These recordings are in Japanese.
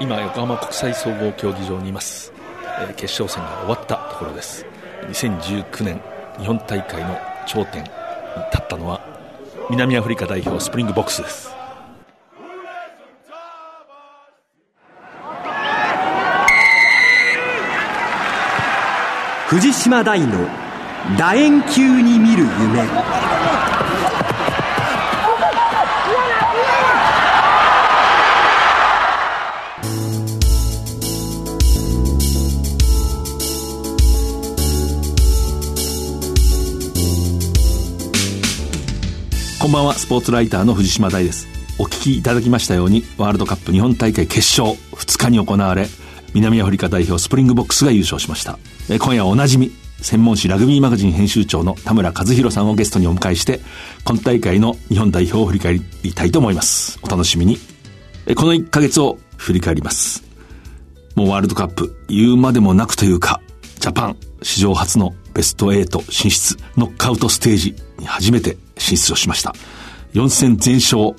今横浜国際総合競技場にいます、えー、決勝戦が終わったところです。2019年日本大会の頂点に立ったのは南アフリカ代表スプリングボックスです。藤島大の楕円球に見る夢。んばんはスポーツライターの藤島大です。お聞きいただきましたようにワールドカップ日本大会決勝2日に行われ南アフリカ代表スプリングボックスが優勝しました。え今夜はおなじみ専門誌ラグビーマガジン編集長の田村一博さんをゲストにお迎えして今大会の日本代表を振り返りたいと思います。お楽しみに。えこの1ヶ月を振り返ります。もうワールドカップ言うまでもなくというかジャパン史上初のベスト8進出ノックアウトステージに初めて進出をしました。4戦全勝、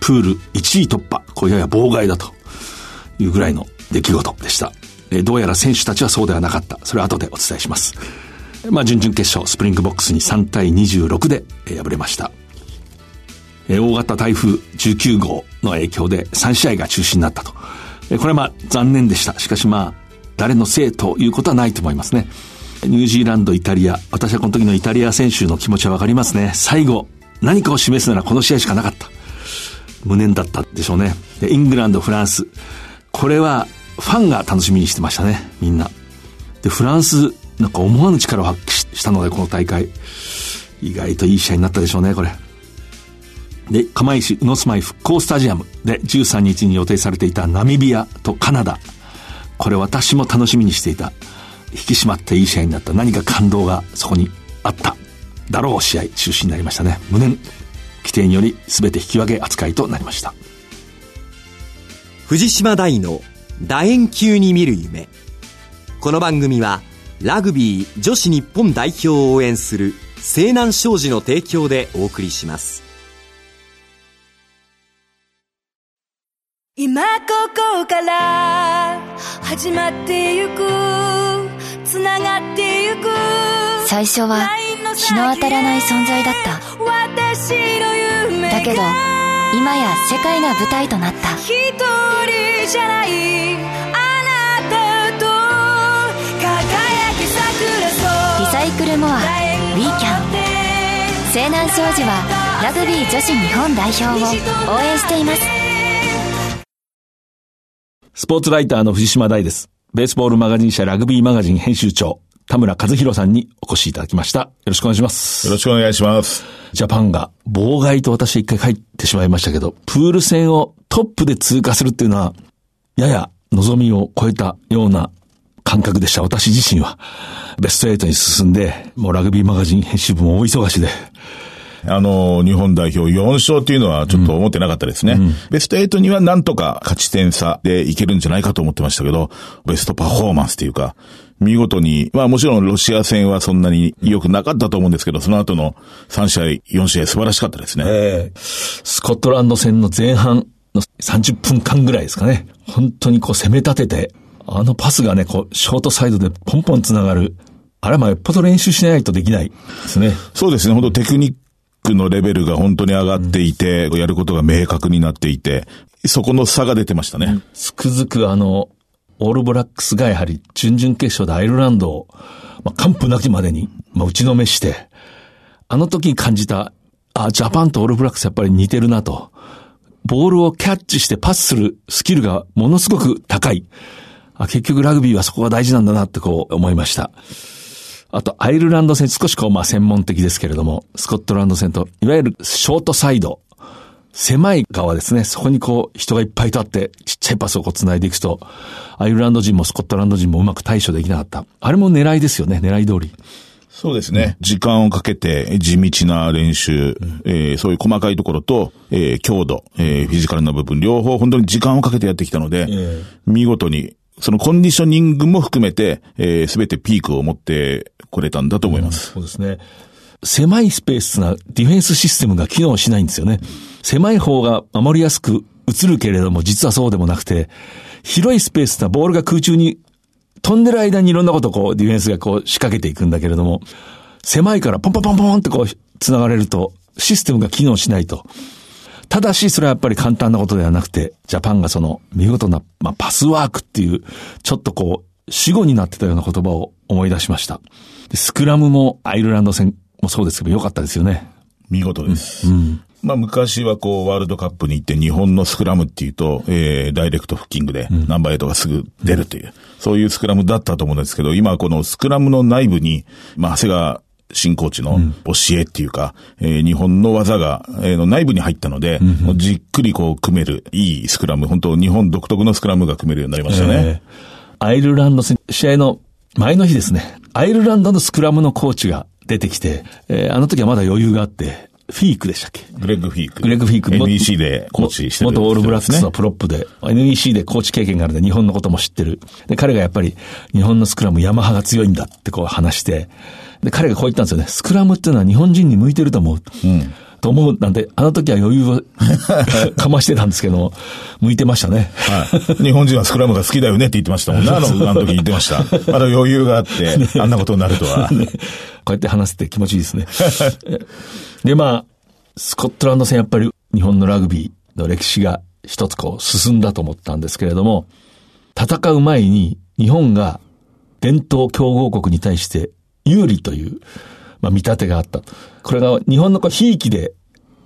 プール1位突破、これやや望外だというぐらいの出来事でした。えどうやら選手たちはそうではなかった。それは後でお伝えします。まあ、準々決勝、スプリングボックスに3対26で、え敗れました。え大型台風19号の影響で3試合が中止になったと。えこれはまあ残念でした。しかしまあ、誰のせいということはないと思いますね。ニュージーランド、イタリア。私はこの時のイタリア選手の気持ちはわかりますね。最後、何かを示すならこの試合しかなかった。無念だったでしょうね。イングランド、フランス。これは、ファンが楽しみにしてましたね。みんな。で、フランス、なんか思わぬ力を発揮したので、この大会。意外といい試合になったでしょうね、これ。で、釜石宇野住まい復興スタジアムで13日に予定されていたナミビアとカナダ。これ私も楽しみにしていた。引き締まっていい試合になった何か感動がそこにあっただろう試合中止になりましたね。無念規定により全て引き分け扱いとなりました。藤島大の楕円球に見る夢。この番組はラグビー女子日本代表を応援する西南商事の提供でお送りします。今ここから始まってゆくつながってゆく最初は日の当たらない存在だった。だけど今や世界が舞台となった。一人じゃない。あなたと輝き桜リサイクルモアウィーキャン。西南商事はラグビー女子日本代表を応援しています。スポーツライターの藤島大ですベースボールマガジン社ラグビーマガジン編集長、田村和弘さんにお越しいただきました。よろしくお願いします。よろしくお願いします。ジャパンが妨害と私一回書いてしまいましたけど、プール戦をトップで通過するっていうのは、やや望みを超えたような感覚でした。私自身は。ベスト8に進んで、もうラグビーマガジン編集部も大忙しで、あの、日本代表4勝っていうのはちょっと思ってなかったですね。うん、ベスト8にはなんとか勝ち点差でいけるんじゃないかと思ってましたけど、ベストパフォーマンスっていうか、見事に、まあもちろんロシア戦はそんなに良くなかったと思うんですけど、その後の3試合、4試合素晴らしかったですね。えー、スコットランド戦の前半の30分間ぐらいですかね。本当にこう攻め立てて、あのパスがね、こう、ショートサイドでポンポン繋がる。あれはまあよっぽど練習しないとできないですね。そうですね。本当テクニックのレベルが本当に上がっていて、やることが明確になっていて、そこの差が出てましたね。つくづくあの、オールブラックスがやはり準々決勝でアイルランドを、まあ、完膚なきまでに、まあ、打ちのめして、あの時に感じた、あ、ジャパンとオールブラックスやっぱり似てるなと。ボールをキャッチしてパスするスキルがものすごく高い。あ結局ラグビーはそこが大事なんだなってこう思いました。あと、アイルランド戦、少しこう、まあ、専門的ですけれども、スコットランド戦と、いわゆるショートサイド、狭い側ですね。そこにこう、人がいっぱい立って、ちっちゃいパスをこう繋いでいくと、アイルランド人もスコットランド人もうまく対処できなかった。あれも狙いですよね、狙い通り。そうですね。うん、時間をかけて地道な練習、うん、えー、そういう細かいところと、えー、強度、えー、フィジカルな部分、両方本当に時間をかけてやってきたので、えー、見事に、そのコンディショニングも含めて、えー、てピークを持ってこれたんだと思います。うん、そうですね。狭いスペースなディフェンスシステムが機能しないんですよね。狭い方が守りやすく映るけれども、実はそうでもなくて、広いスペースなボールが空中に飛んでる間にいろんなことをこう、ディフェンスがこう仕掛けていくんだけれども、狭いからポンポンポンポンってこう、繋がれると、システムが機能しないと。ただし、それはやっぱり簡単なことではなくて、ジャパンがその見事な、まあ、パスワークっていう、ちょっとこう、死後になってたような言葉を思い出しました。スクラムもアイルランド戦もそうですけど、良かったですよね。見事です。うん、うんまあ昔はこうワールドカップに行って日本のスクラムっていうと、えー、ダイレクトフッキングでナンバーエイトがすぐ出るという、うん、そういうスクラムだったと思うんですけど、今このスクラムの内部に、まあ長谷川新コーチの教えっていうか、うん、えー、日本の技が、えー、の内部に入ったので、うん、じっくりこう組める、いいスクラム、本当日本独特のスクラムが組めるようになりましたね。えー、アイルランド戦、試合の前の日ですね、アイルランドのスクラムのコーチが出てきて、えー、あの時はまだ余裕があって、フィークでしたっけ？グレッグ・フィーク。グレッグ・フィーク。NEC でコーチしてる、元オールブラックスのプロップで、NEC でコーチ経験があるんで日本のことも知ってる。で、彼がやっぱり日本のスクラムヤマハが強いんだってこう話して、で、彼がこう言ったんですよね。スクラムっていうのは日本人に向いてると思う。うん。と思うなんで、あの時は余裕を かましてたんですけど、向いてましたね。はい。日本人はスクラムが好きだよねって言ってましたもんね。あの、あの時言ってました。まだ余裕があって、あんなことになるとは。ね、こうやって話して気持ちいいですね。で、まあ、スコットランド戦やっぱり日本のラグビーの歴史が一つこう進んだと思ったんですけれども、戦う前に日本が伝統強豪国に対して有利という、まあ、見立てがあった。これが日本のこう、ひいきで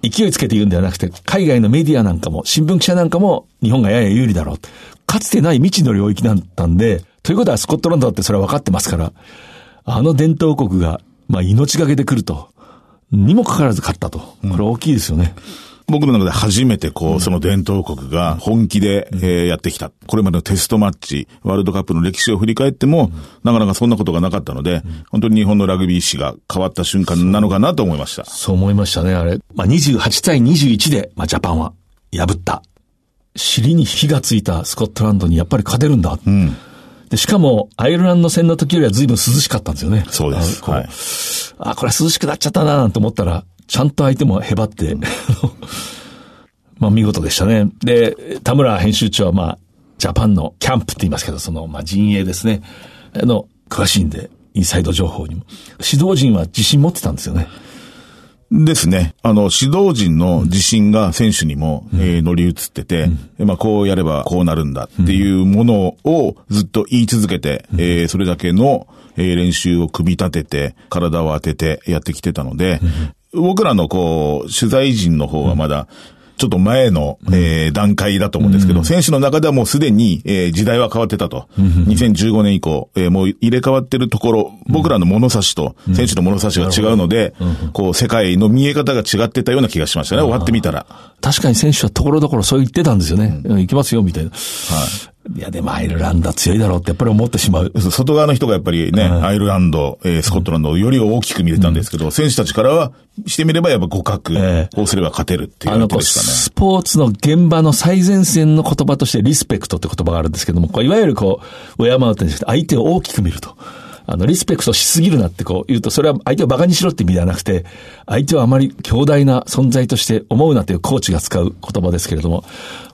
勢いつけて言うんではなくて、海外のメディアなんかも、新聞記者なんかも、日本がやや有利だろう。かつてない未知の領域だったんで、ということはスコットランドだってそれは分かってますから、あの伝統国が、まあ、命がけで来ると。にもかかわらず勝ったと。これ大きいですよね。僕の中で初めてこう、その伝統国が本気で、えー、やってきた。これまでのテストマッチ、ワールドカップの歴史を振り返っても、なかなかそんなことがなかったので、本当に日本のラグビー史が変わった瞬間なのかなと思いました。そう思いましたね、あれ。まあ、28対21で、まあ、ジャパンは破った。尻に火がついたスコットランドにやっぱり勝てるんだ。うん。で、しかも、アイルランド戦の時よりは随分涼しかったんですよね。そうです。はい。あ、これは涼しくなっちゃったななんて思ったら、ちゃんと相手もへばって、うん、まあ見事でしたね。で、田村編集長はまあ、ジャパンのキャンプって言いますけど、その、まあ陣営ですね。あの、詳しいんで、インサイド情報にも。指導陣は自信持ってたんですよね。ですね。あの、指導陣の自信が選手にも、うん、えー、乗り移ってて、うん、まあ、こうやればこうなるんだっていうものをずっと言い続けて、うん、えー、それだけの、えー、練習を組み立てて、体を当ててやってきてたので、僕らのこう、取材陣の方はまだ、ちょっと前の、えー、段階だと思うんですけど、選手の中ではもうすでに、えー、時代は変わってたと。2015年以降、えー、もう入れ替わってるところ、僕らの物差しと選手の物差しが違うので、こう、世界の見え方が違ってたような気がしましたね、終わってみたら。確かに選手はところどころそう言ってたんですよね。うん、行きますよ、みたいな。はい。いや、でもアイルランドは強いだろうってやっぱり思ってしまう。外側の人がやっぱりね、アイルランド、えー、スコットランドをより大きく見れたんですけど、うん、選手たちからは、してみればやっぱ互角、えー、こうすれば勝てるっていうあの、ね、スポーツの現場の最前線の言葉としてリスペクトって言葉があるんですけども、こういわゆるこう、敬うって相手を大きく見ると。あの、リスペクトしすぎるなってこう言うと、それは相手を馬鹿にしろって意味ではなくて、相手はあまり強大な存在として思うなというコーチが使う言葉ですけれども、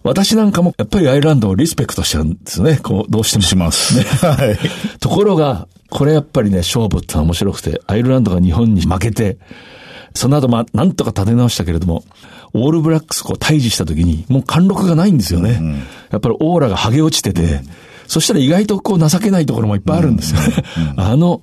私なんかもやっぱりアイルランドをリスペクトしてるんですね。こう、どうしても。します。ね。はい。ところが、これやっぱりね、勝負ってのは面白くて、アイルランドが日本に負けて、その後まあ、なんとか立て直したけれども、オールブラックスこう対峙した時に、もう貫禄がないんですよね。うん、やっぱりオーラが剥げ落ちてて、うんそしたら意外とこう情けないところもいっぱいあるんですよね。あの、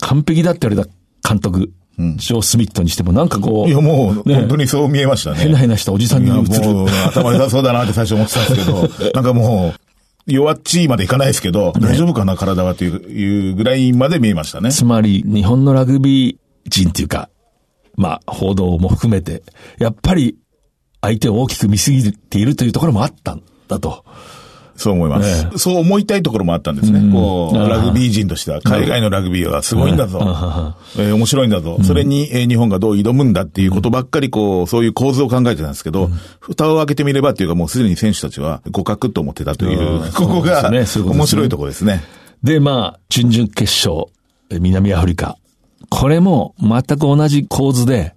完璧だって言われた監督、ジョー・スミットにしてもなんかこう。いやもう、本当にそう見えましたね。変な変なしたおじさんに映る。もう頭良さそうだなって最初思ってたんですけど、なんかもう、弱っちいまでいかないですけど、大丈夫かな体はというぐらいまで見えましたね。つまり、日本のラグビー人っていうか、まあ、報道も含めて、やっぱり相手を大きく見すぎているというところもあったんだと。そう思います、ね。そう思いたいところもあったんですね。うん、こう、ラグビー人としては、海外のラグビーはすごいんだぞ。えー、面白いんだぞ。それに、えー、日本がどう挑むんだっていうことばっかり、こう、そういう構図を考えてたんですけど、うん、蓋を開けてみればっていうか、もうすでに選手たちは互角と思ってたという、ここが、ね、面白いところですね。で、まあ、準々決勝、南アフリカ。これも全く同じ構図で、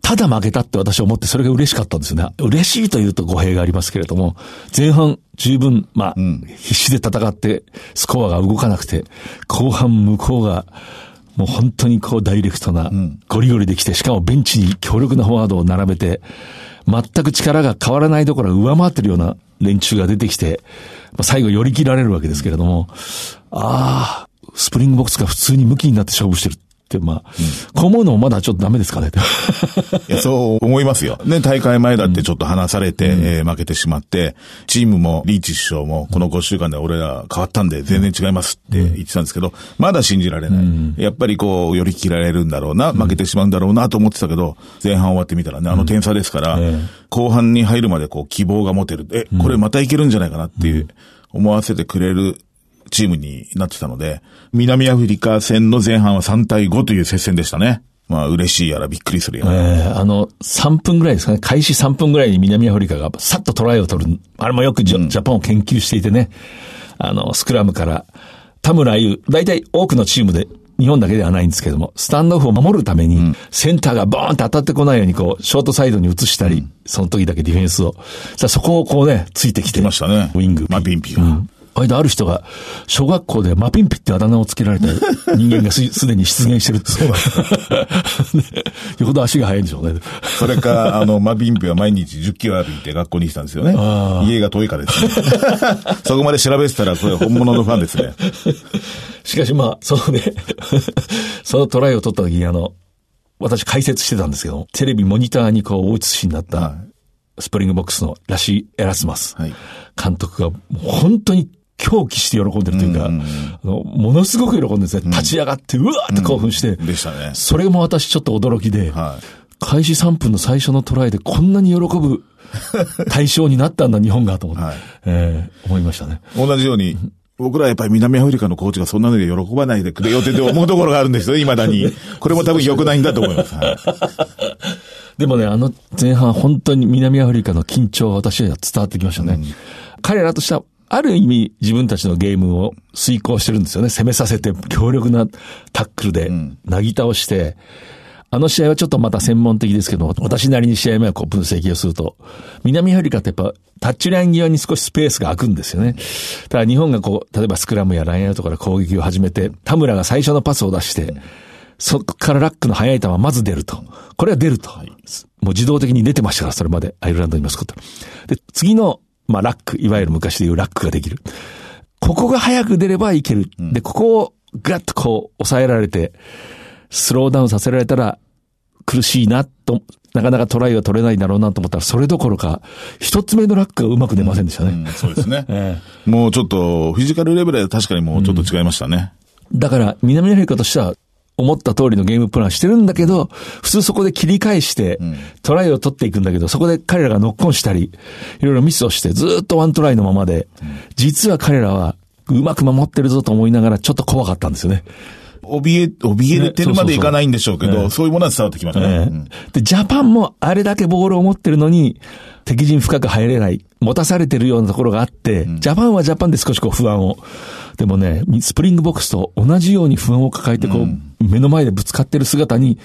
ただ負けたって私は思ってそれが嬉しかったんですよね。嬉しいというと語弊がありますけれども、前半十分、まあ、うん、必死で戦ってスコアが動かなくて、後半向こうがもう本当にこうダイレクトな、ゴリゴリできて、しかもベンチに強力なフォワードを並べて、全く力が変わらないどころ上回ってるような連中が出てきて、最後寄り切られるわけですけれども、ああ、スプリングボックスが普通にムキになって勝負してる。、まあ、うん、もまだちょっとダメですかね。いや、そう思いますよ。ね、大会前だってちょっと話されて、うん、えー、負けてしまって、チームもリーチ首相も、この5週間で俺ら変わったんで全然違いますって言ってたんですけど、まだ信じられない。うん、やっぱりこう、寄り切られるんだろうな、負けてしまうんだろうなと思ってたけど、前半終わってみたらね、あの点差ですから、後半に入るまでこう、希望が持てる。え、これまたいけるんじゃないかなっていう、思わせてくれるチームになってたので、南アフリカ戦の前半は3対5という接戦でしたね。まあ嬉しいやらびっくりするやら。えー、あの、3分ぐらいですかね。開始3分ぐらいに南アフリカがさっとトライを取る。あれもよくジャ,、ジャパンを研究していてね。あの、スクラムから、田村優、大体多くのチームで日本だけではないんですけども、スタンドオフを守るために、センターがボーンって当たってこないように、こう、ショートサイドに移したり、その時だけディフェンスを。さあそこをこうね、ついてきて。きましたね。ウィング。マピンピが。うん間ある人が、小学校でマピンピってあだ名をつけられた人間がす すでに出現してるそうだ。よほど足が速いんでしょうね。それか、あの、マピンピは毎日10キロ歩いて学校に来たんですよね。家が遠いからですね。そこまで調べてたら、それ本物のファンですね。しかしまあ、そのね、そのトライを取った時にあの、私解説してたんですけど、テレビモニターにこう、大映しになった、スプリングボックスのラシー・エラスマス監督が本当に狂喜して喜んでるというか、うんうん、あのものすごく喜んでるんですね。立ち上がって、うわーって興奮して、でしたね。それも私ちょっと驚きで、はい、開始3分の最初のトライでこんなに喜ぶ 対象になったんだ、日本がと思って、はい、えー、思いましたね。同じように、僕らはやっぱり南アフリカのコーチがそんなので喜ばないでくれよって思うところがあるんですよ、未だに。これも多分良くないんだと思います。はい でもね、あの前半本当に南アフリカの緊張は私は伝わってきましたね。うん、彼らとしてはある意味自分たちのゲームを遂行してるんですよね。攻めさせて強力なタックルでなぎ倒して、あの試合はちょっとまた専門的ですけど、私なりに試合前はこう分析をすると、南アフリカってやっぱタッチライン際に少しスペースが空くんですよね。ただ日本がこう、例えばスクラムやラインアウトから攻撃を始めて、田村が最初のパスを出して、そこからラックの速い球はまず出ると。これは出ると。もう自動的に出てましたから、それまでアイルランドにいますこと。で、次のまあ、ラック、いわゆる昔でいうラックができる。ここが早く出ればいける。で、ここをガッとこう抑えられて、スローダウンさせられたら苦しいなと、なかなかトライは取れないだろうなと思ったら、それどころか、一つ目のラックがうまく出ませんでしたね。うんうん、そうですね。ええ、もうちょっと、フィジカルレベルで確かにもうちょっと違いましたね。うん、だから、南アフリカとしては、思った通りのゲームプランしてるんだけど、普通そこで切り返して、トライを取っていくんだけど、そこで彼らがノックオンしたり、いろいろミスをして、ずっとワントライのままで、実は彼らはうまく守ってるぞと思いながら、ちょっと怖かったんですよね。怯え、怯えてるまでいかないんでしょうけど、そういうものは伝わってきましたね、で、ジャパンもあれだけボールを持ってるのに、敵陣深く入れない、持たされてるようなところがあって、ジャパンはジャパンで少しこう不安を。でもね、スプリングボックスと同じように不安を抱えてこう、目の前でぶつかってる姿に、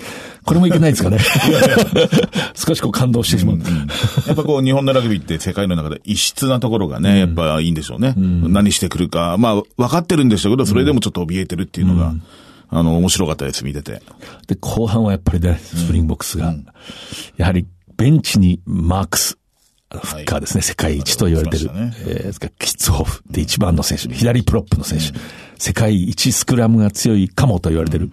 これもいけないですかね。少しこう感動してしまう。うんうん、やっぱこう日本のラグビーって世界の中で異質なところがね、やっぱいいんでしょうね。うん、何してくるか。まあ分かってるんでしょうけど、それでもちょっと怯えてるっていうのが、あの、面白かったです、見てて。で、後半はやっぱりね、スプリングボックスが、やはりベンチにマークス、フッカーですね、はい、世界一と言われてる。ね、えー、キッツホフで一番の選手、左プロップの選手、うん、世界一スクラムが強いかもと言われてる。うん、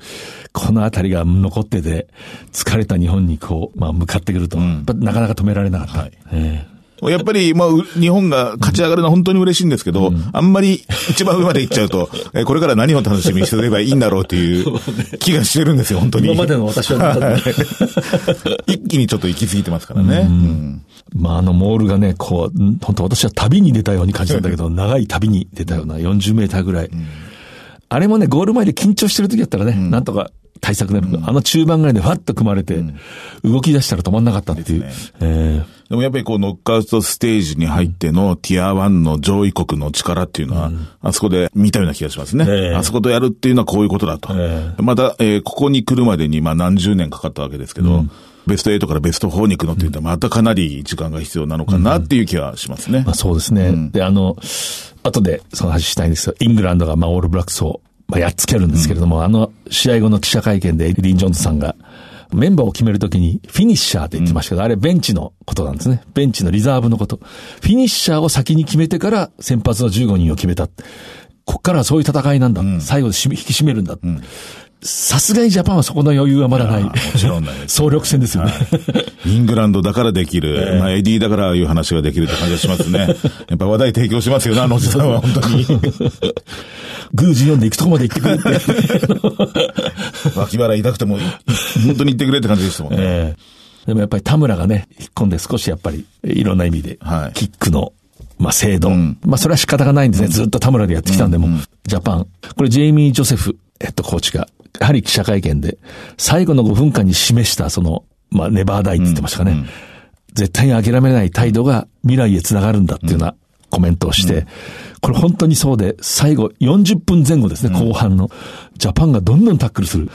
このあたりが残ってて、疲れた日本にこう、まあ向かってくると、うん、なかなか止められなかった。はい。えーやっぱり、まあ、日本が勝ち上がるのは本当に嬉しいんですけど、うん、あんまり 一番上まで行っちゃうと、えこれから何を楽しみにしてればいいんだろうっていう 気がしてるんですよ、本当に。今までの私は、一気にちょっと行き過ぎてますからね。うん、まあ、あの、モールがね、こう、本当私は旅に出たように感じたんだけど、長い旅に出たような40メーターぐらい。あれもね、ゴール前で緊張してる時だったらね、なんとか対策なる、うん、あの中盤ぐらいでファッと組まれて、動き出したら止まんなかったっていう。で、ね。えー、でもやっぱりこうノックアウトステージに入ってのティア1の上位国の力っていうのは、あそこで見たような気がしますね。えー、あそことやるっていうのはこういうことだと。えー、また、えー、ここに来るまでにまあ何十年かかったわけですけど、ベスト8からベスト4に行くのって言ったらまたかなり時間が必要なのかなっていう気はしますね。まあそうですね。で、あの、後でその話したいんですが、イングランドがまあオールブラックスをまあやっつけるんですけれども、あの試合後の記者会見でエディ・ジョーンズさんが、メンバーを決めるときにフィニッシャーって言ってましたけど、あれベンチのことなんですね。ベンチのリザーブのこと。フィニッシャーを先に決めてから先発の15人を決めた。こっからはそういう戦いなんだ。最後で引き締めるんだ。さすがにジャパンはそこの余裕はまだない。もちろんない。総力戦ですよね。イングランドだからできる。えー、まあ、エディだからいう話ができるって感じがしますね。やっぱ話題提供しますよね、あのおじさんは、本当に。グージ読んで行くとこまで行ってくれって。脇腹痛くても、本当に行ってくれって感じでしたもんね。えー、でもやっぱり田村がね、引っ込んで少しやっぱり、いろんな意味で、キックの、まあ、精度。うん、まあ、それは仕方がないんですね。ずっと田村でやってきたんでも、うんうん、ジャパン。これ、ジェイミー・ジョセフ、ヘッドコーチが、やはり記者会見で、最後の5分間に示した、その、まあ、ネバーダイって言ってましたかね。うんうん、絶対に諦めない態度が未来へつながるんだっていうようなコメントをして、これ本当にそうで、最後40分前後ですね、後半の。ジャパンがどんどんタックルする。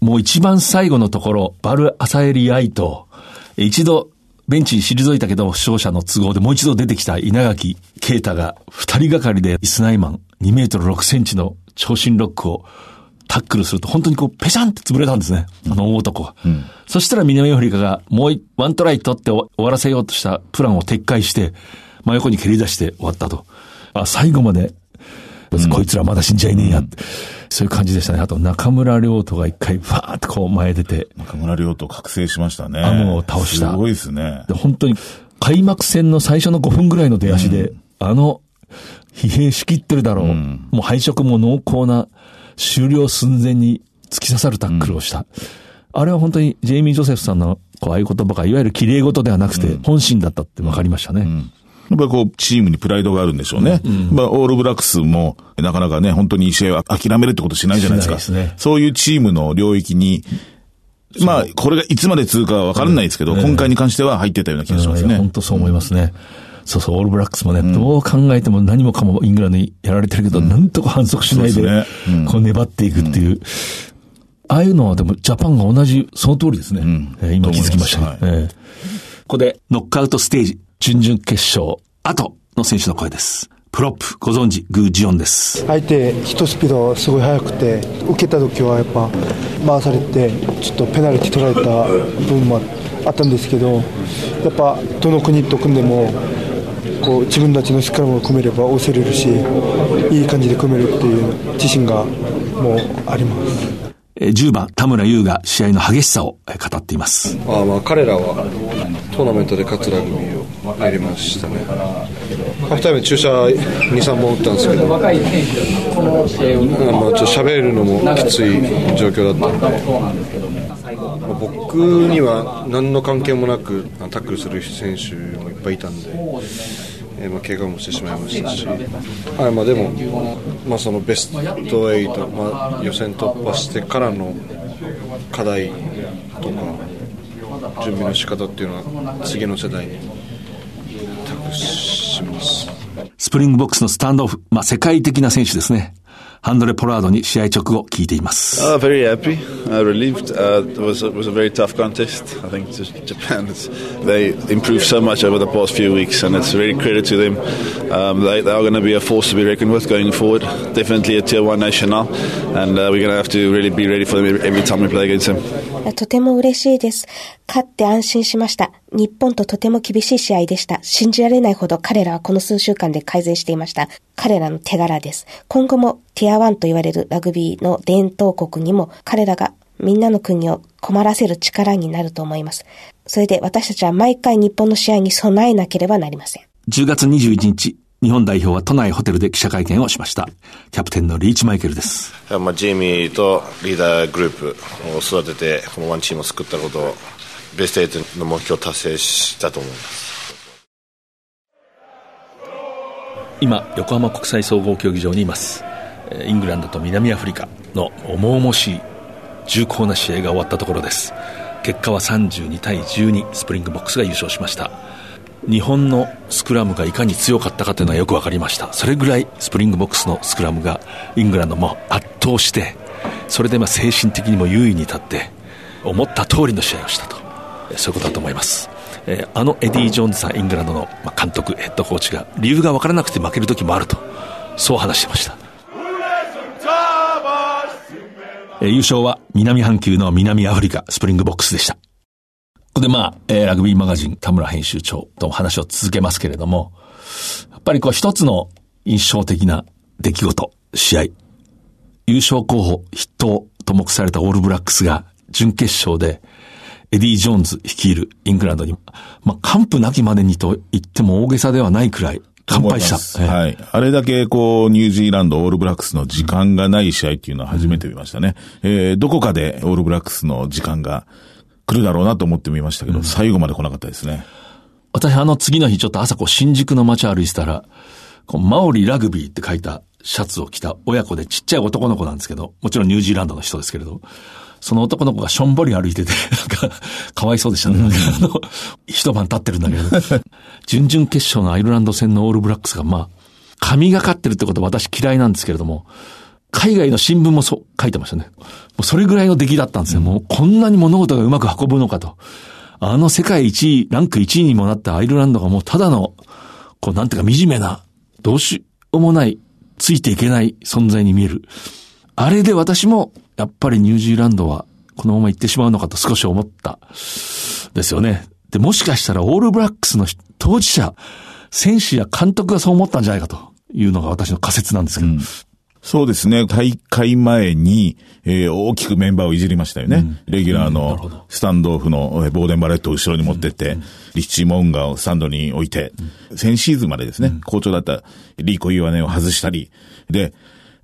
もう一番最後のところ、バル・アサエリ・アイと、一度ベンチに退いたけど、負傷者の都合でもう一度出てきた稲垣啓太が二人がかりでイスナイマン2メートル6センチの長身ロックをタックルすると本当にこうペシャンって潰れたんですね。あの大男が。うん、そしたら南アフリカがもうワントライ取って終わらせようとしたプランを撤回して、真横に蹴り出して終わったと。あ、最後まで、こいつらまだ死んじゃいねえやって。そういう感じでしたね。あと中村亮斗が一回ファーってこう前出て。中村亮斗覚醒しましたね。あ、もう倒した。すごいですね。で本当に開幕戦の最初の5分ぐらいの出足で、うん、あの、疲弊しきってるだろう。うん、もう配色も濃厚な終了寸前に突き刺さるタックルをした。うん、あれは本当にジェイミー・ジョセフさんのこうああいう言葉がいわゆる綺麗事ではなくて本心だったって分かりましたね。やっぱりこう、チームにプライドがあるんでしょうね。うん、まあ、オールブラックスも、なかなかね、本当に試合を諦めるってことしないじゃないですか。すね、そういうチームの領域に、まあ、これがいつまで通過はわからないですけど、うん、今回に関しては入ってたような気がしますね。本当そう思いますね。そうそう、オールブラックスもね、うん、どう考えても何もかもイングランドにやられてるけど、うん、なんとか反則しないで、ねうん、こう粘っていくっていう。ああいうのはでもジャパンが同じ、その通りですね。えー、今気づきましたね。はい、えー、ここでノックアウトステージ、準々決勝、後の選手の声です。プロップ、ご存知、グージオンです。相手、ヒットスピードすごい速くて、受けた時はやっぱ、回されて、ちょっとペナルティ取られた部分もあったんですけど、やっぱ、どの国と組んでも、こう自分たちのスクラムを組めれば押せれるし、いい感じで組めるっていう自信がもうあります。10番、田村優が試合の激しさを語っています。あまあ彼らはトーナメントで勝つラグビーをやりましたね。ハーフタイム注射2、3本打ったんですけど、まあ、ちょっと喋るのもきつい状況だったので、まあ、僕には何の関係もなくタックルする選手もいっぱいいたんで。えー、まあ、怪我もしてしまいましたし、はいまあ、でも、まあ、そのベスト8、まあ、予選突破してからの課題とか準備の仕方っていうのは次の世代に託します。スプリングボックスのスタンドオフ、まあ、世界的な選手ですねハンドレ・ポラードに試合直後聞いています。Uh, very happy, uh, relieved. Uh, it was, it was a very tough contest. I think Japan, they improved so much over the past few weeks and it's really credit to them. Um, they, they are going to be a force to be reckoned with going forward. Definitely a tier one nation now and uh, we're going to have to really be ready for them every time we play against them. とても嬉しいです。 勝って安心しました。日本ととても厳しい試合でした。信じられないほど彼らはこの数週間で改善していました。彼らの手柄です。今後もティア1と言われるラグビーの伝統国にも彼らがみんなの国を困らせる力になると思います。それで私たちは毎回日本の試合に備えなければなりません。10月21日、日本代表は都内ホテルで記者会見をしました。キャプテンのリーチマイケルです。まあ、ジェイミーとリーダーグループを育てて、このワンチームを作ったことを、ベスト8の目標達成したと思います。今、横浜国際総合競技場にいます。イングランドと南アフリカの重々しい重厚な試合が終わったところです。結果は32対12、スプリングボックスが優勝しました。日本のスクラムがいかに強かったかというのはよく分かりましたそれぐらいスプリングボックスのスクラムがイングランドも圧倒してそれでまあ精神的にも優位に立って思った通りの試合をしたとそういうことだと思います。えー、あのエディ・ジョーンズさん、イングランドの監督、ヘッドコーチが理由が分からなくて負ける時もあると、そう話してました。えー、優勝は南半球の南アフリカ、スプリングボックスでした。ここでまあ、えー、ラグビーマガジン田村編集長と話を続けますけれども、やっぱりこう一つの印象的な出来事、試合、優勝候補筆頭と目されたオールブラックスが準決勝でエディ・ジョーンズ率いるイングランドに、まあ、完膚なきまでにと言っても大げさではないくらい、完敗した。はい。あれだけ、こう、ニュージーランド、オールブラックスの時間がない試合っていうのは初めて見ましたね。うん、えー、どこかでオールブラックスの時間が来るだろうなと思ってみましたけど、うん、最後まで来なかったですね。私、あの次の日、ちょっと朝、こう、新宿の街歩いてたら、こう、マオリラグビーって書いたシャツを着た親子でちっちゃい男の子なんですけど、もちろんニュージーランドの人ですけれど、その男の子がしょんぼり歩いてて、なんか、かわいそうでしたね。あの、一晩経ってるんだけど、準々決勝のアイルランド戦のオールブラックスが、まあ、神がかってるってことは私嫌いなんですけれども、海外の新聞もそう書いてましたね。もうそれぐらいの出来だったんですよ。もうこんなに物事がうまく運ぶのかと。あの世界一位、ランク1位にもなったアイルランドがもうただの、こうなんていうか惨めな、どうしようもない、ついていけない存在に見える。あれで私もやっぱりニュージーランドはこのまま行ってしまうのかと少し思ったですよね。で、もしかしたらオールブラックスの当事者、選手や監督がそう思ったんじゃないかというのが私の仮説なんですけど。うんそうですね。大会前に、えー、大きくメンバーをいじりましたよね。うん、レギュラーのスタンドオフのボーデンバレットを後ろに持ってって、うん、リッチー・モンガをスタンドに置いて、うん、先シーズンまでですね、好調だったリーコ・イワネを外したり、で、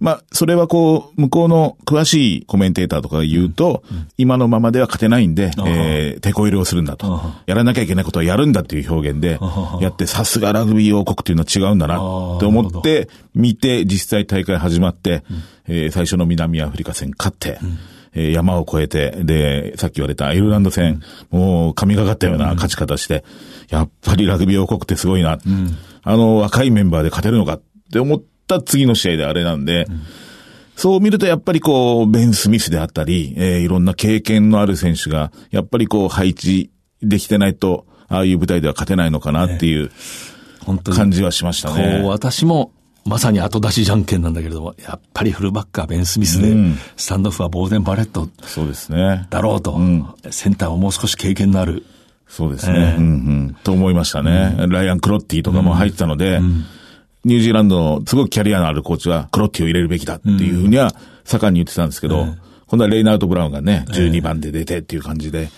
まあ、それはこう、向こうの詳しいコメンテーターとかが言うと、うん、今のままでは勝てないんで、えー、手こ入れをするんだと。やらなきゃいけないことはやるんだっていう表現で、やって、さすがラグビー王国っていうのは違うんだなって思って、見て、実際大会始まって、うん、えー、最初の南アフリカ戦勝って、うん。え山を越えて、で、さっき言われたアイルランド戦、もう神がかったような勝ち方して、やっぱりラグビー王国ってすごいな。うん、あの若いメンバーで勝てるのかって思った次の試合であれなんで、うん、そう見るとやっぱりこう、ベン・スミスであったり、えー、いろんな経験のある選手が、やっぱりこう、配置できてないと、ああいう舞台では勝てないのかなっていう、感じはしましたね。こう、私も、まさに後出しじゃんけんなんだけれども、やっぱりフルバッカー、ベン・スミスで、うん、スタンドオフはボーデン・バレット。そうですね。だろうと、うん、センターももう少し経験のある。そうですね。えー、うんうん。と思いましたね。うん、ライアン・クロッティとかも入ってたので、うんニュージーランドのすごくキャリアのあるコーチはクロッティを入れるべきだっていうふうには盛んに言ってたんですけど、うん、今度はレイナート・ブラウンがね、12番で出てっていう感じで、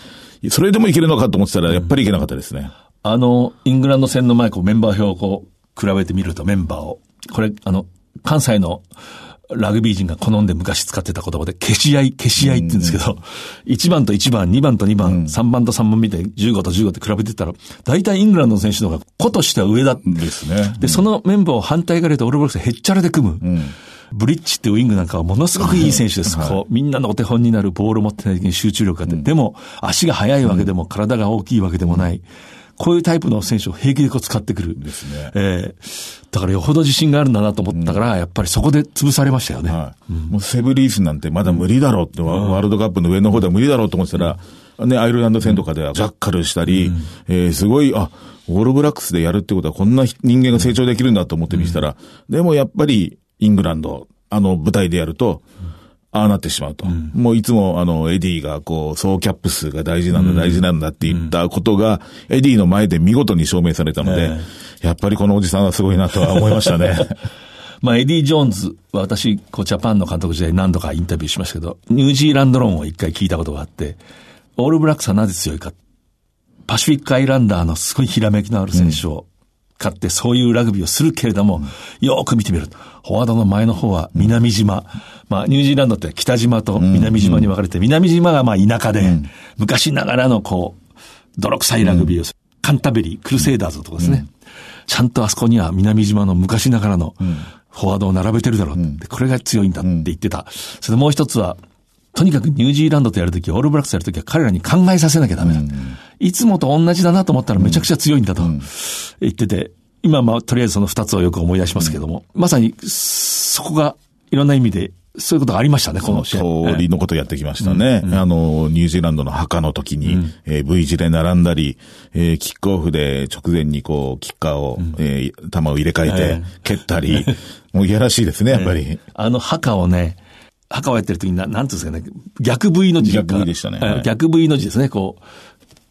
それでもいけるのかと思ってたら、やっぱりいけなかったですね。あの、イングランド戦の前、こうメンバー表をこう、比べてみるとメンバーを、これ、あの、関西のラグビー人が好んで昔使ってた言葉で、消し合い、消し合いって言うんですけど、1番と1番、2番と2番、3番と3番見て、15と15って比べてたら、大体イングランドの選手の方が個としては上だ。ですね。で、そのメンバーを反対側でオールブラックスへっちゃらで組む。ブリッジってウィングなんかはものすごくいい選手です。こう、みんなのお手本になるボールを持ってない時に集中力があって、でも、足が速いわけでも、体が大きいわけでもない。こういうタイプの選手を平気でこう使ってくる。ですね。えー、だからよほど自信があるんだなと思ったから、やっぱりそこで潰されましたよね。はい。うん、もうセブリースなんてまだ無理だろうって、うん、ワールドカップの上の方では無理だろうと思ってたら、ね、アイルランド戦とかではジャッカルしたり、うん、えー、すごい、あ、オールブラックスでやるってことはこんな人間が成長できるんだと思って見せたら、でもやっぱりイングランド、あの舞台でやると、ああなってしまうと。うん、もういつもあの、エディがこう、総キャップ数が大事なんだ、大事なんだって言ったことが、エディの前で見事に証明されたので、やっぱりこのおじさんはすごいなとは思いましたね。まあ、エディ・ジョーンズは私、こう、ジャパンの監督時代何度かインタビューしましたけど、ニュージーランド論を一回聞いたことがあって、オールブラックスはなぜ強いか。パシフィックアイランダーのすごいひらめきのある選手を買ってそういうラグビーをするけれども、よく見てみると、フォワードの前の方は南島。まあ、ニュージーランドって北島と南島に分かれて、南島がまあ田舎で、昔ながらのこう、泥臭いラグビーをする。カンタベリー、クルセイダーズとかですね。ちゃんとあそこには南島の昔ながらのフォワードを並べてるだろう。これが強いんだって言ってた。それでもう一つは、とにかくニュージーランドとやるとき、オールブラックスやるときは彼らに考えさせなきゃダメだ。いつもと同じだなと思ったらめちゃくちゃ強いんだと言ってて、今まあとりあえずその二つをよく思い出しますけども、まさにそこがいろんな意味でそういうことがありましたね、この試合。通りのことやってきましたね。うんうん、あの、ニュージーランドの墓の時に、うん、えー、V 字で並んだり、えー、キックオフで直前にこう、キッカーを、うん、えー、球を入れ替えて、蹴ったり、もういやらしいですね、やっぱり。あの墓をね、墓をやってる時にな、なんていうんですかね、逆 V の字。逆 V でしたね。はい、逆 V の字ですね、こう。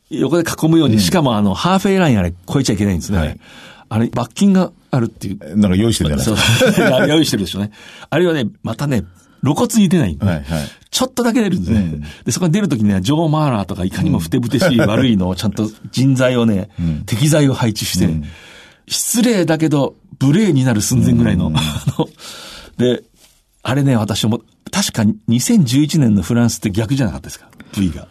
横で囲むように、しかもあの、ハーフェイラインあれ超えちゃいけないんですね。はい、あれ、罰金があるっていう。なんか用意してるんじゃない？ですか。用意してるでしょうね。あれはね、またね、露骨に出ない、はいはい、ちょっとだけ出るんですね。うん、で、そこに出るときにね、ジョー・マーラーとかいかにもふてぶてしい悪いのをちゃんと人材をね、うん、適材を配置して、うん、失礼だけど、無礼になる寸前ぐらいの、あの、で、あれね、私も、確か2011年のフランスって逆じゃなかったですか ?V が。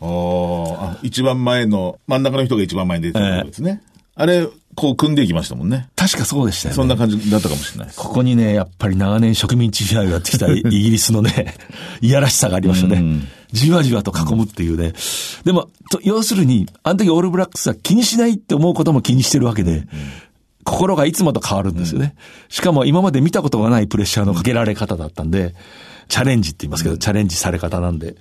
ああ、一番前の、真ん中の人が一番前に出てたんですね。えー、あれ、こう組んでいきましたもんね。確かそうでしたよね。そんな感じだったかもしれないここにね、やっぱり長年植民地支配をやってきた イギリスのね、いやらしさがありましたね。じわじわと囲むっていうね。でも、要するに、あの時オールブラックスは気にしないって思うことも気にしてるわけで、心がいつもと変わるんですよね。しかも今まで見たことがないプレッシャーのかけられ方だったんで、チャレンジって言いますけど、チャレンジされ方なんで、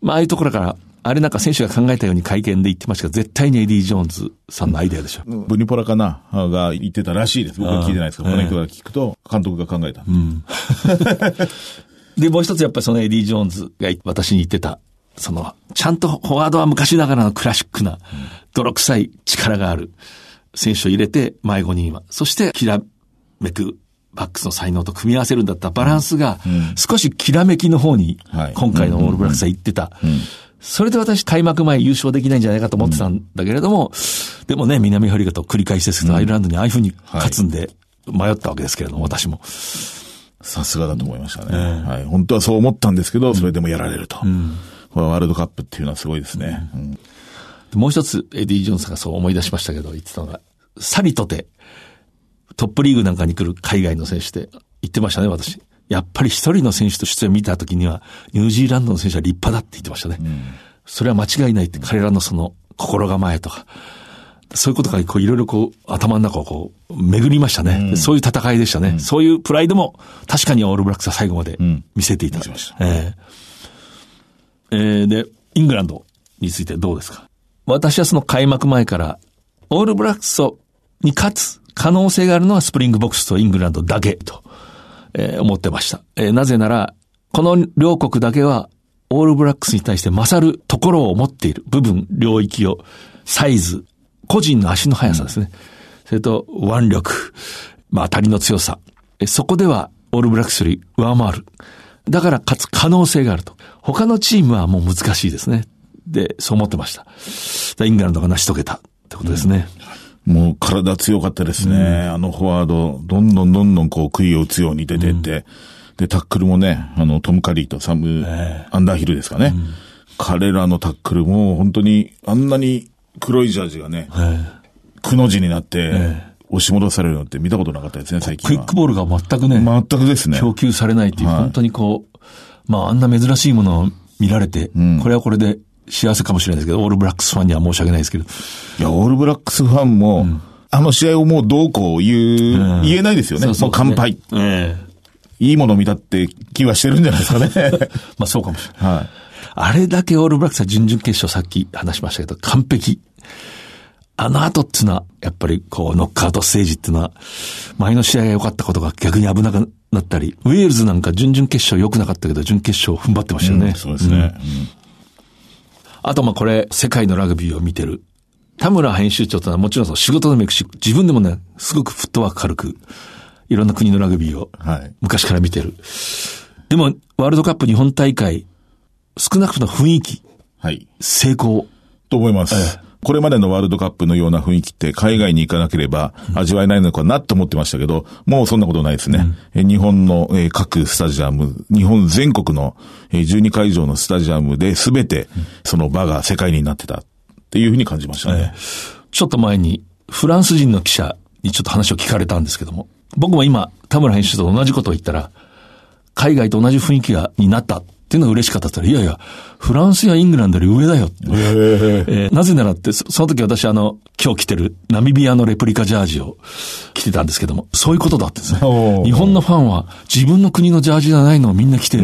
まあ、ああいうところからあれなんか選手が考えたように会見で言ってましたけど、絶対にエディ・ジョーンズさんのアイデアでしょ。ヴニポラかな？が言ってたらしいです。僕は聞いてないですけど、この人が聞くと、監督が考えた。うん、で、もう一つやっぱりそのエディ・ジョーンズが私に言ってた、その、ちゃんとフォワードは昔ながらのクラシックな、泥臭い力がある選手を入れて、前5には。そして、きらめくバックスの才能と組み合わせるんだったバランスが、少しきらめきの方に、今回のオールブラックスは行ってた。それで私開幕前優勝できないんじゃないかと思ってたんだけれども、うん、でもね、南アフリカと繰り返しですけど、アイルランドにああいうふうに勝つんで、迷ったわけですけれども、私も。さすがだと思いましたね、えー、はい。本当はそう思ったんですけど、それでもやられると。うん、これワールドカップっていうのはすごいですね。うん、もう一つ、エディ・ジョンさんがそう思い出しましたけど、言ってたのが、サリとて、トップリーグなんかに来る海外の選手で言ってましたね、私。やっぱり一人の選手として見たときには、ニュージーランドの選手は立派だって言ってましたね。うん、それは間違いないって彼らのその心構えとか、そういうことがこういろいろこう頭の中をこう巡りましたね。うん、そういう戦いでしたね、うん、そういうプライドも確かにオールブラックスは最後まで見せていた。うん、えー、えー、で、イングランドについてどうですか？私はその開幕前から、オールブラックスに勝つ可能性があるのはスプリングボックスとイングランドだけと。えー、思ってました。えー、なぜなら、この両国だけは、オールブラックスに対して勝るところを持っている部分、領域を、サイズ、個人の足の速さですね。それと、腕力、まあ、当たりの強さ。そこでは、オールブラックスより上回る。だから勝つ可能性があると。他のチームはもう難しいですね。で、そう思ってました。イングランドが成し遂げたってことですね。うんもう体強かったですね。うん、あのフォワード、どんどんどんどんこう杭を打つように出てって、うん、で、タックルもね、あの、トム・カリーとサム・アンダーヒルですかね。うん、彼らのタックルも本当にあんなに黒いジャージがね、くの字になって、押し戻されるのって見たことなかったですね、最近クイックボールが全くね、全くですね。供給されないっていう、はい、本当にこう、まああんな珍しいものを見られて、これはこれで幸せかもしれないですけど、オールブラックスファンには申し訳ないですけど。いや、オールブラックスファンも、うん、あの試合をもうどうこう言う、うん、言えないですよね。そうそうねもう乾杯。ええいいものを見たって気はしてるんじゃないですかね。まあそうかもしれない。はい。あれだけオールブラックスは準々決勝さっき話しましたけど、完璧。あの後っていうのは、やっぱりこう、ノックアウトステージっていうのは、前の試合が良かったことが逆に危なくなったり、ウェールズなんか準々決勝良くなかったけど、準決勝踏ん張ってましたよね。うん、そうですね。うんあとまあこれ、世界のラグビーを見てる。田村編集長というのはもちろんその仕事のめくし、自分でもね、すごくフットワーク軽く、いろんな国のラグビーを昔から見てる。はい、でも、ワールドカップ日本大会、少なくとも雰囲気、はい、成功。と思います。ええこれまでのワールドカップのような雰囲気って海外に行かなければ味わえないのかなと思ってましたけど、もうそんなことないですね。うん、日本の各スタジアム、日本全国の12会場のスタジアムで全てその場が世界になってたっていうふうに感じましたね。ちょっと前にフランス人の記者にちょっと話を聞かれたんですけども、僕も今田村編集と同じことを言ったら、海外と同じ雰囲気が、になったっていうのが嬉しかったって言ったら、いやいや、フランスやイングランドより上だよ。えー、えー、なぜならってそ、その時私あの、今日着てるナミビアのレプリカジャージを着てたんですけども、そういうことだってですね。日本のファンは自分の国のジャージじゃないのをみんな着て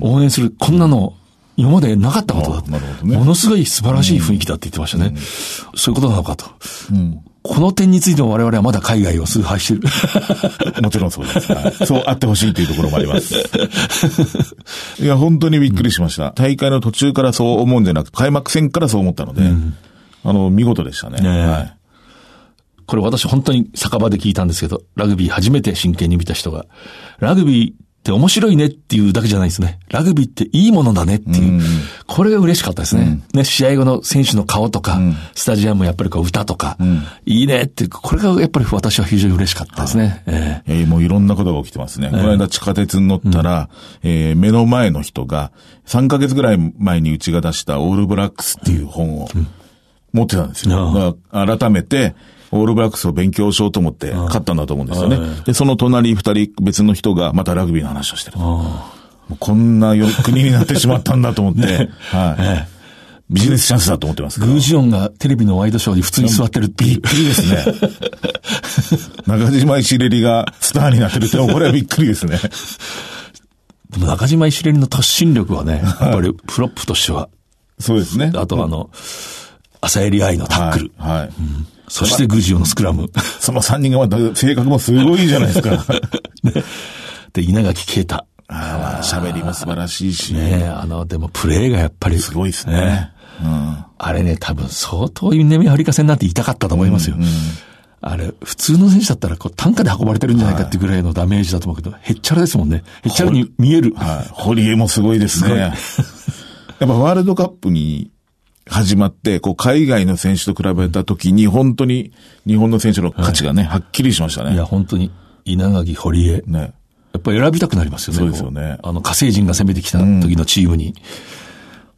応援する、こんなの今までなかったことだ。ね。ものすごい素晴らしい雰囲気だって言ってましたね。うん、そういうことなのかと。うん、この点についても我々はまだ海外を崇拝してる。もちろんそうです。はい、そうあってほしいというところもあります。いや、本当にびっくりしました。大会の途中からそう思うんじゃなくて、開幕戦からそう思ったので、うん、あの、見事でしたね。ねはい。これ私本当に酒場で聞いたんですけど、ラグビー初めて真剣に見た人が、ラグビーって面白いねっていうだけじゃないですね。ラグビーっていいものだねっていう。うん、これが嬉しかったですね。うん、ね、試合後の選手の顔とか、うん、スタジアムやっぱりこう歌とか、いいねって、これがやっぱり私は非常に嬉しかったですね。えー、えー、もういろんなことが起きてますね。この間地下鉄に乗ったら、えー、目の前の人が、3ヶ月ぐらい前にうちが出したオールブラックスっていう本を持ってたんですよ。改めて、オールブラックスを勉強しようと思って勝ったんだと思うんですよね。で、その隣二人別の人がまたラグビーの話をしてる。こんな国になってしまったんだと思って、はい。ビジネスチャンスだと思ってますグージオンがテレビのワイドショーに普通に座ってるっていう。びっくりですね。中島石レリがスターになってるって、これはびっくりですね。でも中島石レリの突進力はね、やっぱりプロップとしては。そうですね。あとあの、朝襟愛のタックル。はい。はいうんそしてグジオのスクラム。その3人がまた性格もすごいじゃないですか。で、稲垣啓太。ああ、喋りも素晴らしいし。ねあの、でもプレーがやっぱり。すごいですね。ねうん、あれね、多分相当南アフリカ戦なんて痛かったと思いますよ。うんうん、あれ、普通の選手だったら、こう、単価で運ばれてるんじゃないかってぐらいのダメージだと思うけど、へっちゃらですもんね。へっちゃらに見える。はい。堀江もすごいですね。やっぱワールドカップに始まって、こう、海外の選手と比べたときに、本当に日本の選手の価値がね、はい、はっきりしましたね。いや、本当に、稲垣、堀江。ね。やっぱり選びたくなりますよね。そうですよね。あの、火星人が攻めてきた時のチームに。うん、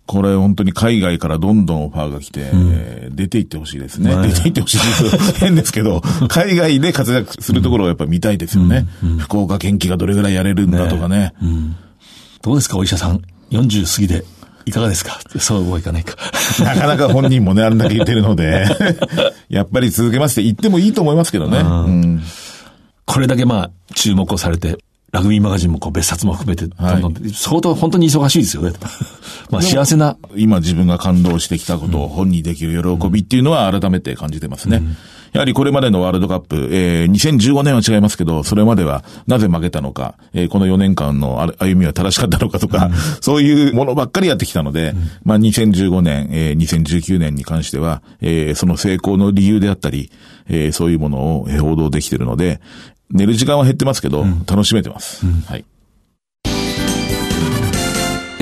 これ本当に海外からどんどんオファーが来て、うん、出ていってほしいですね。出ていってほしいです。変ですけど、海外で活躍するところをやっぱり見たいですよね。うん、福岡県機がどれぐらいやれるんだとかね。ねどうですか、お医者さん。40過ぎでいかがですか？そうはいかないか。なかなか本人もね、あんだけ言ってるので、やっぱり続けますって言ってもいいと思いますけどね。うん、これだけまあ、注目をされて、ラグビーマガジンもこう別冊も含めて、どんどん、はい、相当本当に忙しいですよね。まあ幸せな。今自分が感動してきたことを本にできる喜びっていうのは改めて感じてますね。うんやはりこれまでのワールドカップ、えー、2015年は違いますけど、それまではなぜ負けたのか、えー、この4年間の歩みは正しかったのかとか、うん、そういうものばっかりやってきたので、うん、まあ2015年、えー、2019年に関しては、えー、その成功の理由であったり、えー、そういうものを報道できているので、寝る時間は減ってますけど、うん、楽しめてます。はい。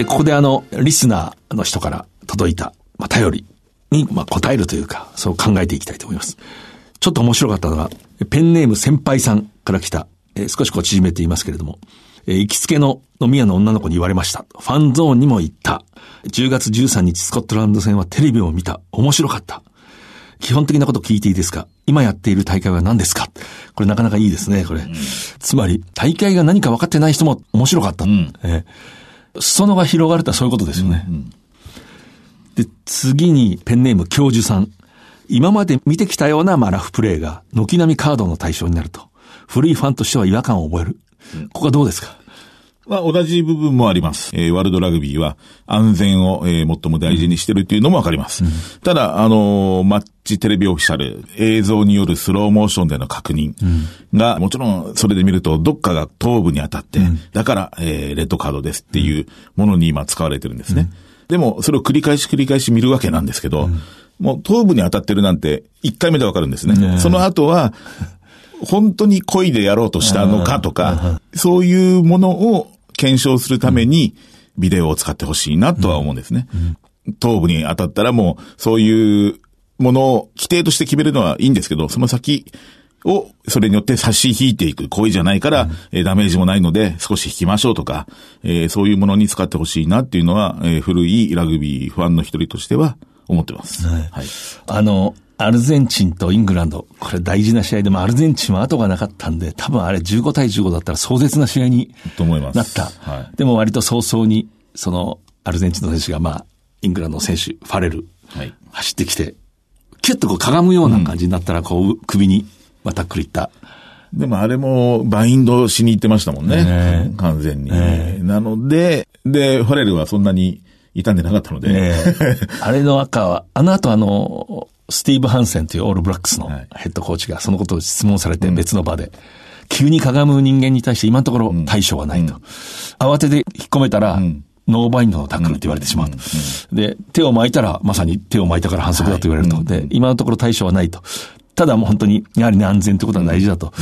ここであの、リスナーの人から届いた、まあ、頼りに、まあ、答えるというか、そう考えていきたいと思います。ちょっと面白かったのが、ペンネーム先輩さんから来た、えー、少しこう縮めていますけれども、えー、行きつけの飲み屋の女の子に言われました。ファンゾーンにも行った。10月13日スコットランド戦はテレビを見た。面白かった。基本的なこと聞いていいですか？今やっている大会は何ですか？これなかなかいいですね、これ。うん、つまり、大会が何か分かってない人も面白かった。うん、えー、裾野が広がるとはそういうことですよね。うんうん、で、次にペンネーム教授さん。今まで見てきたような、まあ、ラフプレーが、軒並みカードの対象になると。古いファンとしては違和感を覚える。ここはどうですか？まあ、同じ部分もあります。えー、ワールドラグビーは安全を、えー、最も大事にしてるっていうのもわかります。うん、ただ、あのー、マッチテレビオフィシャル、映像によるスローモーションでの確認が、うん、もちろんそれで見ると、どっかが頭部に当たって、うん、だから、えー、レッドカードですっていうものに今使われてるんですね。でも、それを繰り返し繰り返し見るわけなんですけど、もう頭部に当たってるなんて、一回目でわかるんですね。ねその後は、本当に恋でやろうとしたのかとか、そういうものを検証するために、ビデオを使ってほしいなとは思うんですね。頭部に当たったらもう、そういうものを規定として決めるのはいいんですけど、その先を、それによって差し引いていく。行為じゃないから、うん、えー、ダメージもないので少し引きましょうとか、えー、そういうものに使ってほしいなっていうのは、えー、古いラグビーファンの一人としては思ってます。はい。はい、あの、アルゼンチンとイングランド、これ大事な試合でもアルゼンチンは後がなかったんで、多分あれ15対15だったら壮絶な試合になった。はい、でも割と早々に、そのアルゼンチンの選手がまあ、イングランドの選手、ファレル、はい、走ってきて、キュッとこうかがむような感じになったら、こう、首にまたくりった。でもあれもバインドしに行ってましたもんね。ね完全に、ね。なので、で、ファレルはそんなに傷んでなかったので。ね、あれの赤は、あの後あの、スティーブ・ハンセンというオールブラックスのヘッドコーチがそのことを質問されて別の場で、急にかがむ人間に対して今のところ対処はないと。慌てて引っ込めたら、ノーバインドのタックルって言われてしまうと。で、手を巻いたら、まさに手を巻いたから反則だと言われると。で、今のところ対処はないと。ただもう本当に、やはりね、安全ということは大事だと。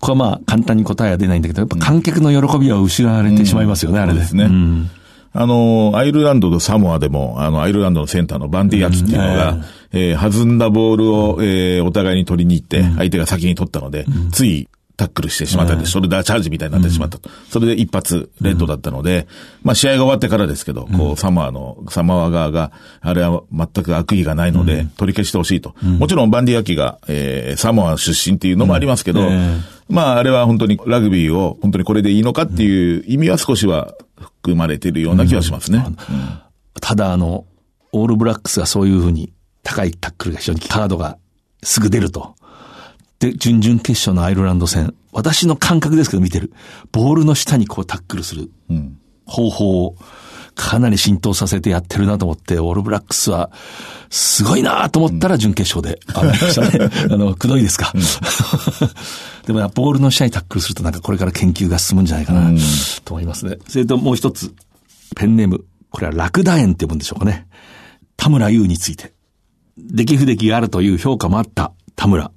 これはまあ、簡単に答えは出ないんだけど、やっぱ観客の喜びは失われてしまいますよね、あれで。すね。あの、アイルランドとサモアでも、あの、アイルランドのセンターのバンディアツっていうのが、えー、弾んだボールを、えー、お互いに取りに行って、相手が先に取ったので、つい、タックルしてしまったんで、ショルダーチャージみたいになってしまったと。それで一発、レッドだったので、まあ試合が終わってからですけど、こう、サマーの、サマー側が、あれは全く悪意がないので、取り消してほしいと。もちろんバンディアキが、えー、サモア出身っていうのもありますけど、まああれは本当にラグビーを本当にこれでいいのかっていう意味は少しは含まれているような気がしますね。ただあの、オールブラックスがそういうふうに高いタックルが非常にカードがすぐ出ると。で、準々決勝のアイルランド戦、私の感覚ですけど見てる。ボールの下にこうタックルする方法をかなり浸透させてやってるなと思って、オールブラックスはすごいなと思ったら準決勝で上がりましたね。あの、くどいですか？うん、でもボールの下にタックルするとなんかこれから研究が進むんじゃないかなと思いますね。それともう一つ、ペンネーム。これはラクダ園って呼ぶんでしょうかね。田村優について。出来不出来があるという評価もあった田村。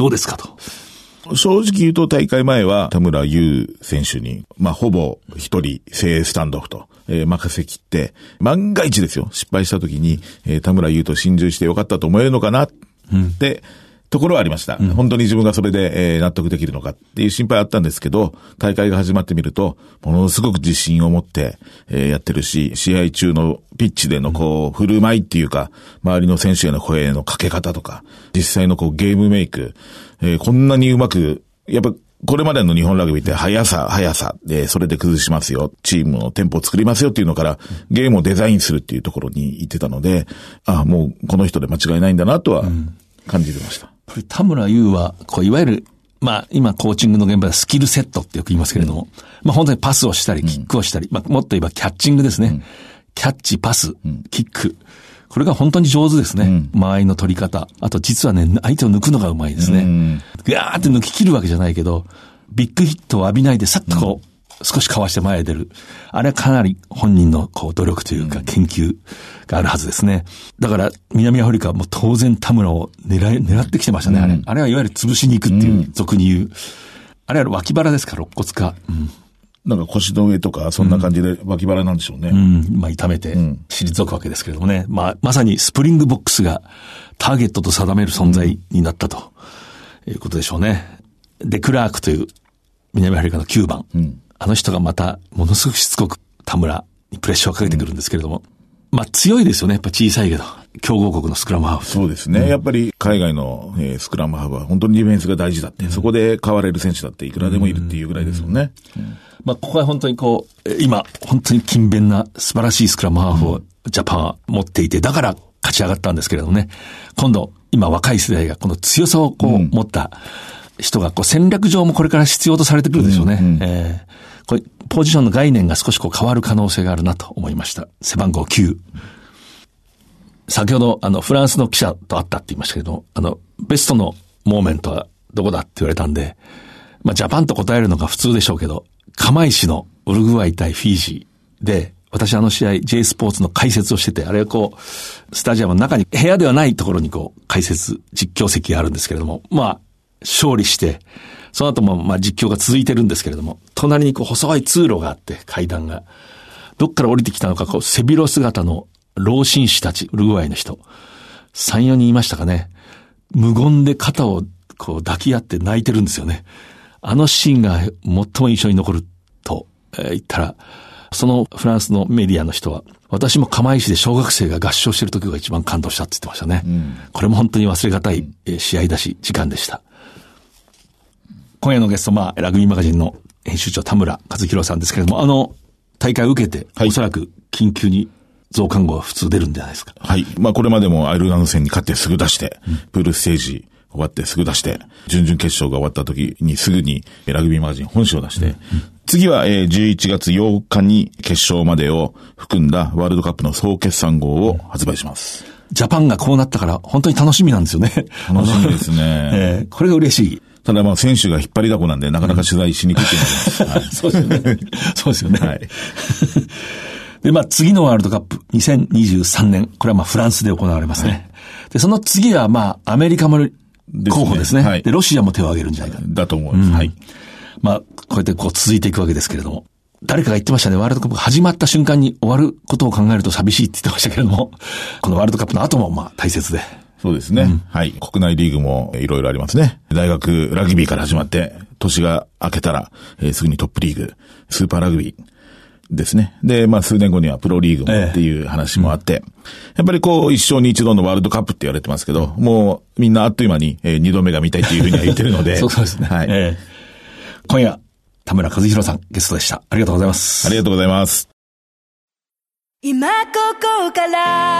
どうですかと。正直言うと大会前は田村優選手に、まあ、ほぼ一人精鋭スタンドオフと、えー、任せきって、万が一ですよ、失敗した時に、えー、田村優と心中してよかったと思えるのかなって、うんところはありました。うん、本当に自分がそれで、えー、納得できるのかっていう心配あったんですけど、大会が始まってみると、ものすごく自信を持って、えー、やってるし、試合中のピッチでのこう、振る舞いっていうか、周りの選手への声のかけ方とか、実際のこう、ゲームメイク、えー、こんなにうまく、やっぱこれまでの日本ラグビーって速さ、速さで、それで崩しますよ。チームのテンポを作りますよっていうのから、ゲームをデザインするっていうところに行ってたので、ああ、もうこの人で間違いないんだなとは感じてました。うん田村優は、こう、いわゆる、まあ、今、コーチングの現場でスキルセットってよく言いますけれども、うん、まあ、本当にパスをしたり、キックをしたり、うん、まあ、もっと言えばキャッチングですね。うん、キャッチ、パス、キック。これが本当に上手ですね。間合いの取り方。あと、実はね、相手を抜くのがうまいですね。ぐーって抜き切るわけじゃないけど、ビッグヒットを浴びないで、さっとこう、少しかわして前へ出る。あれはかなり本人のこう努力というか研究があるはずですね。だから南アフリカはもう当然田村を狙い、狙ってきてましたね、あれ。あれはいわゆる潰しに行くっていう、俗に言う。あれは脇腹ですか、肋骨か。うんなんか腰の上とか、そんな感じで脇腹なんでしょうね。うん。まあ、痛めて、退くわけですけれどもね。まあ、まさにスプリングボックスがターゲットと定める存在になったということでしょうね。で、クラークという南アフリカの9番。うんあの人がまた、ものすごくしつこく田村にプレッシャーをかけてくるんですけれども。うん、まあ強いですよね。やっぱ小さいけど。強豪国のスクラムハーフ。そうですね。うん、やっぱり海外の、えー、スクラムハーフは本当にディフェンスが大事だって、うん、そこで変われる選手だっていくらでもいるっていうぐらいですもんね。まあここは本当にこう、今、本当に勤勉な素晴らしいスクラムハーフをジャパンは持っていて、だから勝ち上がったんですけれどもね。今度、今若い世代がこの強さをこう持った人がこう戦略上もこれから必要とされてくるでしょうね。うんうん、えーポジションの概念が少しこう変わる可能性があるなと思いました。背番号9。先ほど、あの、フランスの記者と会ったって言いましたけど、あの、ベストのモーメントはどこだって言われたんで、まあ、ジャパンと答えるのが普通でしょうけど、釜石のウルグアイ対フィージーで、私あの試合 J スポーツの解説をしてて、あれはこう、スタジアムの中に、部屋ではないところにこう、解説、実況席があるんですけれども、まあ、勝利して、その後もまあ実況が続いてるんですけれども、隣にこう細い通路があって階段が、どっから降りてきたのかこう背広姿の老紳士たち、ウルグアイの人、3、4人いましたかね。無言で肩をこう抱き合って泣いてるんですよね。あのシーンが最も印象に残ると、えー、言ったら、そのフランスのメディアの人は、私も釜石で小学生が合唱してる時が一番感動したって言ってましたね。うん、これも本当に忘れがたい試合だし、時間でした。今夜のゲスト、まあ、ラグビーマガジンの編集長田村和弘さんですけれども、あの、大会を受けて、はい、おそらく緊急に増刊号は普通出るんじゃないですか？はい。まあこれまでもアイルランド戦に勝ってすぐ出して、うん、プールステージ終わってすぐ出して、準々決勝が終わった時にすぐにラグビーマガジン本誌を出して、うん、次は11月8日に決勝までを含んだワールドカップの総決算号を発売します。ジャパンがこうなったから本当に楽しみなんですよね。楽しみですね。えー、これが嬉しい。ただまあ選手が引っ張りだこなんでなかなか取材しにくいと思います。そうですよね。そうですよね。はい。で、まあ次のワールドカップ2023年、これはまあフランスで行われますね。はい、で、その次はまあアメリカも候補ですね。はい、で、ロシアも手を挙げるんじゃないか。だと思います。うん、はい。まあ、こうやってこう続いていくわけですけれども。誰かが言ってましたね。ワールドカップが始まった瞬間に終わることを考えると寂しいって言ってましたけれども、このワールドカップの後もまあ大切で。そうですね。うん、はい。国内リーグもいろいろありますね。大学ラグビーから始まって、年が明けたら、えー、すぐにトップリーグ、スーパーラグビーですね。で、まあ数年後にはプロリーグもっていう話もあって、ええ、やっぱりこう一生に一度のワールドカップって言われてますけど、もうみんなあっという間に、えー、二度目が見たいっていうふうには言ってるので。そうですね。はい。え今夜、田村和弘さんゲストでした。ありがとうございます。ありがとうございます。今ここから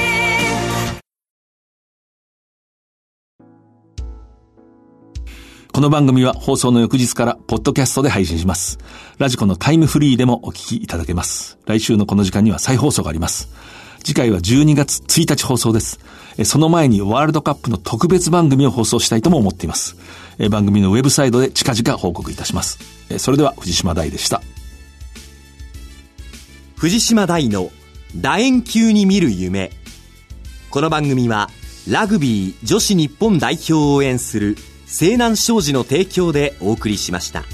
この番組は放送の翌日からポッドキャストで配信します。ラジコのタイムフリーでもお聞きいただけます。来週のこの時間には再放送があります。次回は12月1日放送です。その前にワールドカップの特別番組を放送したいとも思っています。番組のウェブサイトで近々報告いたします。それでは藤島大でした。藤島大の楕円球に見る夢。この番組はラグビー女子日本代表を応援する西南商事の提供でお送りしました。